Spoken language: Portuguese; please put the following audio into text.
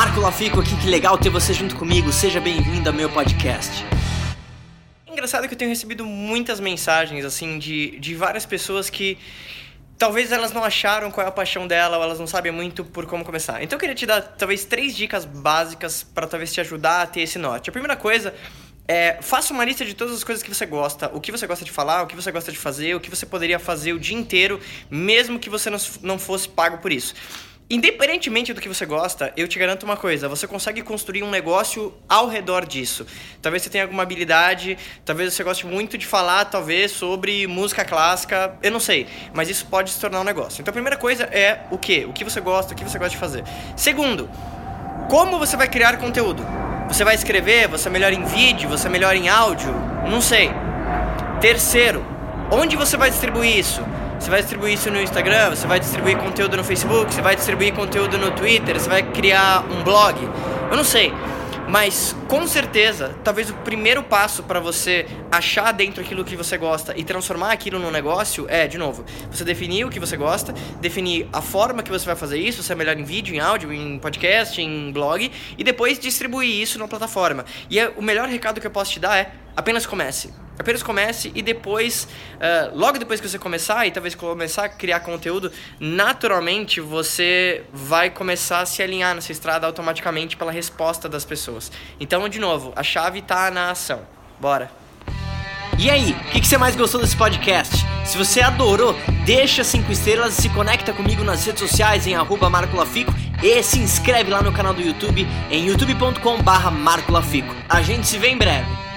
Marco Lafico aqui, que legal ter você junto comigo. Seja bem-vindo ao meu podcast. Engraçado que eu tenho recebido muitas mensagens, assim, de, de várias pessoas que talvez elas não acharam qual é a paixão dela ou elas não sabem muito por como começar. Então eu queria te dar talvez três dicas básicas para talvez te ajudar a ter esse norte. A primeira coisa é, faça uma lista de todas as coisas que você gosta, o que você gosta de falar, o que você gosta de fazer, o que você poderia fazer o dia inteiro, mesmo que você não fosse pago por isso. Independentemente do que você gosta, eu te garanto uma coisa: você consegue construir um negócio ao redor disso. Talvez você tenha alguma habilidade, talvez você goste muito de falar, talvez, sobre música clássica, eu não sei, mas isso pode se tornar um negócio. Então a primeira coisa é o que? O que você gosta, o que você gosta de fazer. Segundo, como você vai criar conteúdo? Você vai escrever, você é melhor em vídeo, você é melhor em áudio? Não sei. Terceiro, onde você vai distribuir isso? Você vai distribuir isso no Instagram, você vai distribuir conteúdo no Facebook, você vai distribuir conteúdo no Twitter, você vai criar um blog. Eu não sei. Mas com certeza, talvez o primeiro passo para você achar dentro aquilo que você gosta e transformar aquilo num negócio é, de novo, você definir o que você gosta, definir a forma que você vai fazer isso, se é melhor em vídeo, em áudio, em podcast, em blog, e depois distribuir isso na plataforma. E é, o melhor recado que eu posso te dar é apenas comece. Apenas comece e depois, uh, logo depois que você começar e talvez começar a criar conteúdo, naturalmente você vai começar a se alinhar nessa estrada automaticamente pela resposta das pessoas. Então, de novo, a chave está na ação. Bora! E aí, o que, que, você mais gostou desse podcast? Se você adorou, deixa cinco estrelas e se conecta comigo nas redes sociais em arroba marcolafico e se inscreve lá no canal do YouTube em youtube.com barra. A gente se vê em breve.